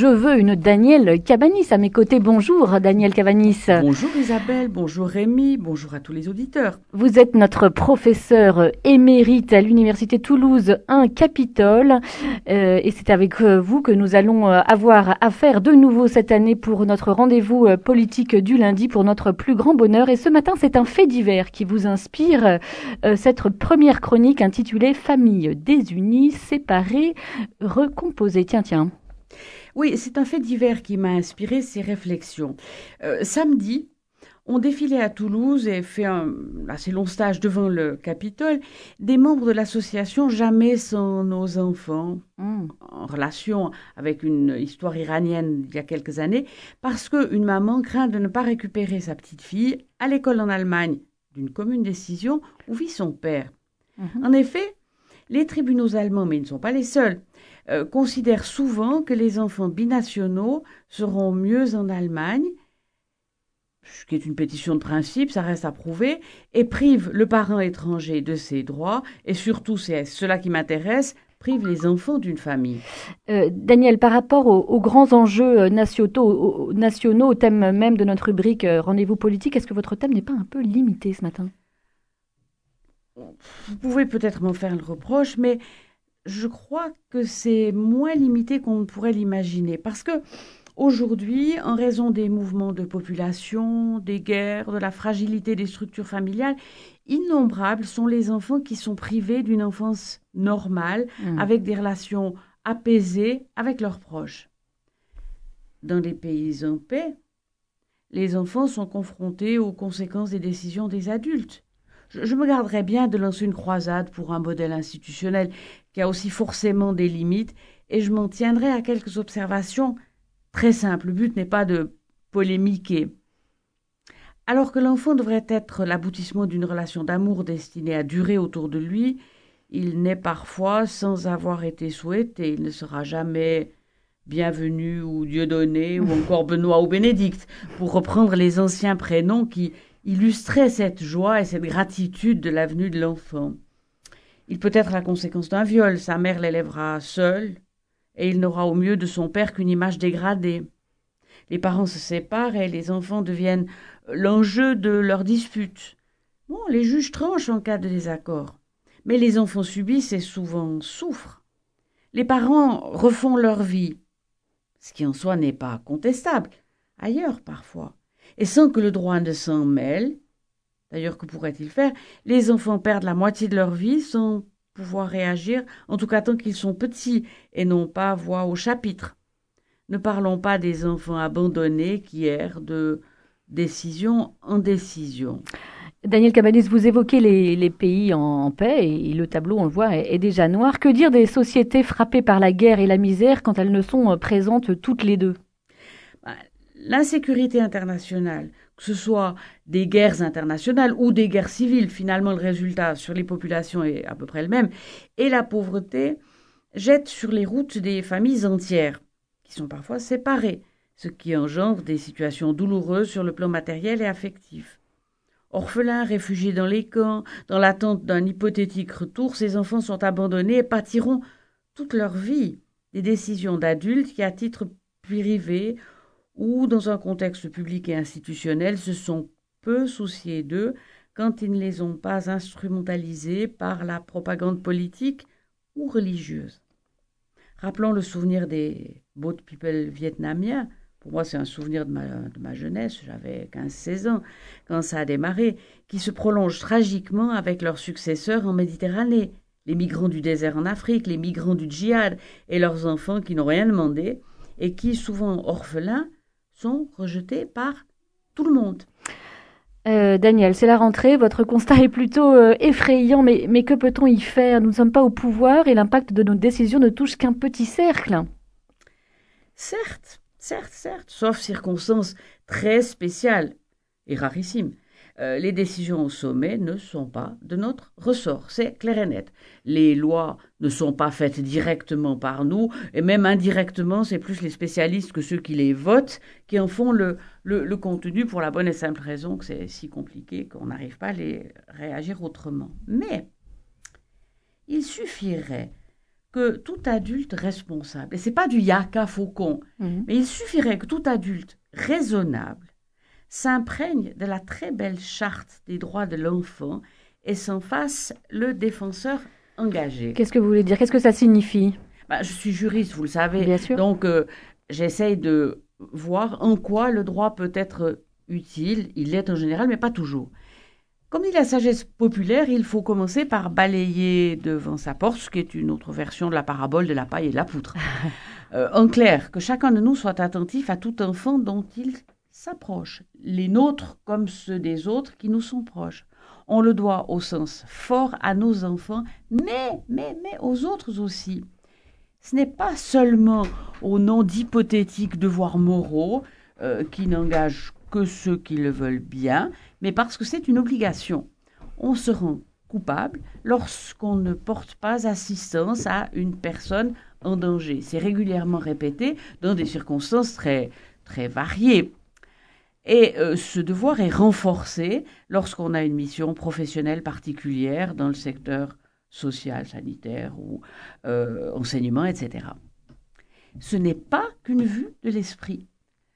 Je veux une Danielle Cabanis à mes côtés. Bonjour Danielle Cabanis. Bonjour Isabelle, bonjour Rémi, bonjour à tous les auditeurs. Vous êtes notre professeur émérite à l'Université Toulouse 1 Capitole euh, et c'est avec euh, vous que nous allons euh, avoir affaire de nouveau cette année pour notre rendez-vous politique du lundi pour notre plus grand bonheur. Et ce matin, c'est un fait divers qui vous inspire cette première chronique intitulée Famille désunie, séparée, recomposée. Tiens, tiens. Oui, c'est un fait divers qui m'a inspiré ces réflexions. Euh, samedi, on défilait à Toulouse et fait un assez long stage devant le Capitole des membres de l'association Jamais sans nos enfants, hmm. en relation avec une histoire iranienne il y a quelques années, parce qu'une maman craint de ne pas récupérer sa petite fille à l'école en Allemagne d'une commune décision où vit son père. Mhm. En effet, les tribunaux allemands, mais ils ne sont pas les seuls, euh, considèrent souvent que les enfants binationaux seront mieux en Allemagne, ce qui est une pétition de principe, ça reste à prouver, et privent le parent étranger de ses droits, et surtout, c'est cela qui m'intéresse, prive les enfants d'une famille. Euh, Daniel, par rapport aux, grands enjeux euh, nationaux, au thème même de notre rubrique Rendez-vous politique, est-ce que votre thème n'est pas un peu limité ce matin? Vous pouvez peut-être m'en faire le reproche, mais je crois que c'est moins limité qu'on ne pourrait l'imaginer. Parce que aujourd'hui, en raison des mouvements de population, des guerres, de la fragilité des structures familiales, innombrables sont les enfants qui sont privés d'une enfance normale, mmh. avec des relations apaisées avec leurs proches. Dans les pays en paix, les enfants sont confrontés aux conséquences des décisions des adultes. Je, me garderais bien de lancer une croisade pour un modèle institutionnel qui a aussi forcément des limites, et je m'en tiendrai à quelques observations très simples. Le but n'est pas de polémiquer. Alors que l'enfant devrait être l'aboutissement d'une relation d'amour destinée à durer autour de lui, il naît parfois sans avoir été souhaité, il ne sera jamais bienvenu ou Dieudonné ou encore Benoît ou Bénédicte, pour reprendre les anciens prénoms qui illustrait cette joie et cette gratitude de l'avenue de l'enfant. Il peut être la conséquence d'un viol, sa mère l'élèvera seule, et il n'aura au mieux de son père qu'une image dégradée. Les parents se séparent et les enfants deviennent l'enjeu de leur dispute. Bon, les juges tranchent en cas de désaccord, mais les enfants subissent et souvent souffrent. Les parents refont leur vie, ce qui en soi n'est pas contestable, ailleurs parfois et sans que le droit ne s'en mêle. D'ailleurs, que pourrait-il faire? Les enfants perdent la moitié de leur vie sans pouvoir réagir, en tout cas tant qu'ils sont petits et n'ont pas voix au chapitre. Ne parlons pas des enfants abandonnés qui errent de décision en décision. Daniel Cabanis, vous évoquez les, pays en, paix et le tableau, on le voit, est, déjà noir. Que dire des sociétés frappées par la guerre et la misère quand elles ne sont présentes toutes les deux? L'insécurité internationale, que ce soit des guerres internationales ou des guerres civiles, finalement le résultat sur les populations est à peu près le même, et la pauvreté jette sur les routes des familles entières, qui sont parfois séparées, ce qui engendre des situations douloureuses sur le plan matériel et affectif. Orphelins, réfugiés dans les camps, dans l'attente d'un hypothétique retour, ces enfants sont abandonnés et pâtiront toute leur vie des décisions d'adultes qui, à titre privé, ou dans un contexte public et institutionnel se sont peu souciés d'eux quand ils ne les ont pas instrumentalisés par la propagande politique ou religieuse. Rappelons le souvenir des boat people vietnamiens. Pour moi, c'est un souvenir de ma, de ma jeunesse, j'avais 15-16 ans quand ça a démarré, qui se prolonge tragiquement avec leurs successeurs en Méditerranée, les migrants du désert en Afrique, les migrants du djihad et leurs enfants qui n'ont rien demandé et qui, souvent orphelins, sont rejetés par tout le monde. Euh, Daniel, c'est la rentrée, votre constat est plutôt euh, effrayant, mais, mais que peut-on y faire? Nous ne sommes pas au pouvoir et l'impact de nos décisions ne touche qu'un petit cercle. Certes, certes, certes, sauf circonstances très spéciales et rarissimes. Euh, les décisions au sommet ne sont pas de notre ressort, c'est clair et net. Les lois ne sont pas faites directement par nous, et même indirectement, c'est plus les spécialistes que ceux qui les votent qui en font le, le, contenu pour la bonne et simple raison que c'est si compliqué qu'on n'arrive pas à les réagir autrement. Mais il suffirait que tout adulte responsable, et c'est pas du yaka faucon, Mhm. mais il suffirait que tout adulte raisonnable s'imprègne de la très belle charte des droits de l'enfant et s'en fasse le défenseur engagé. Qu'est-ce que vous voulez dire? Qu'est-ce que ça signifie? Bah, je suis juriste, vous le savez, Bien sûr. donc euh, j'essaye de voir en quoi le droit peut être utile. Il l'est en général, mais pas toujours. Comme dit la sagesse populaire, il faut commencer par balayer devant sa porte, ce qui est une autre version de la parabole de la paille et de la poutre. Euh, en clair, que chacun de nous soit attentif à tout enfant dont il s'approche, les nôtres comme ceux des autres qui nous sont proches. On le doit au sens fort à nos enfants, mais, mais, mais aux autres aussi. Ce n'est pas seulement au nom d'hypothétiques devoirs moraux euh, qui n'engagent que ceux qui le veulent bien, mais parce que c'est une obligation. On se rend coupable lorsqu'on ne porte pas assistance à une personne en danger. C'est régulièrement répété dans des circonstances très, très variées. Et euh, ce devoir est renforcé lorsqu'on a une mission professionnelle particulière dans le secteur social, sanitaire ou euh, enseignement, etc. Ce n'est pas qu'une vue de l'esprit.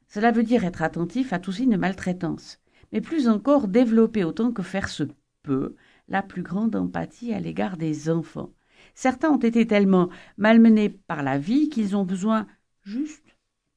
Cela veut dire être attentif à tout signe de maltraitance, mais plus encore développer autant que faire se peut la plus grande empathie à l'égard des enfants. Certains ont été tellement malmenés par la vie qu'ils ont besoin, juste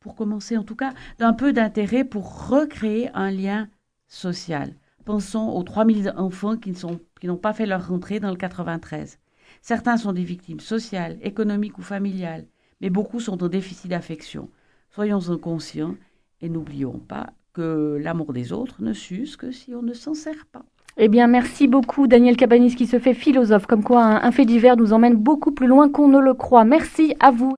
pour commencer en tout cas, d'un peu d'intérêt pour recréer un lien social. Pensons aux 3000 enfants qui ne sont, qui n'ont pas fait leur rentrée dans le 93. Certains sont des victimes sociales, économiques ou familiales, mais beaucoup sont en déficit d'affection. Soyons-en conscients et n'oublions pas que l'amour des autres ne s'use que si on ne s'en sert pas. Eh bien, merci beaucoup, Daniel Cabanis, qui se fait philosophe, comme quoi un fait divers nous emmène beaucoup plus loin qu'on ne le croit. Merci à vous.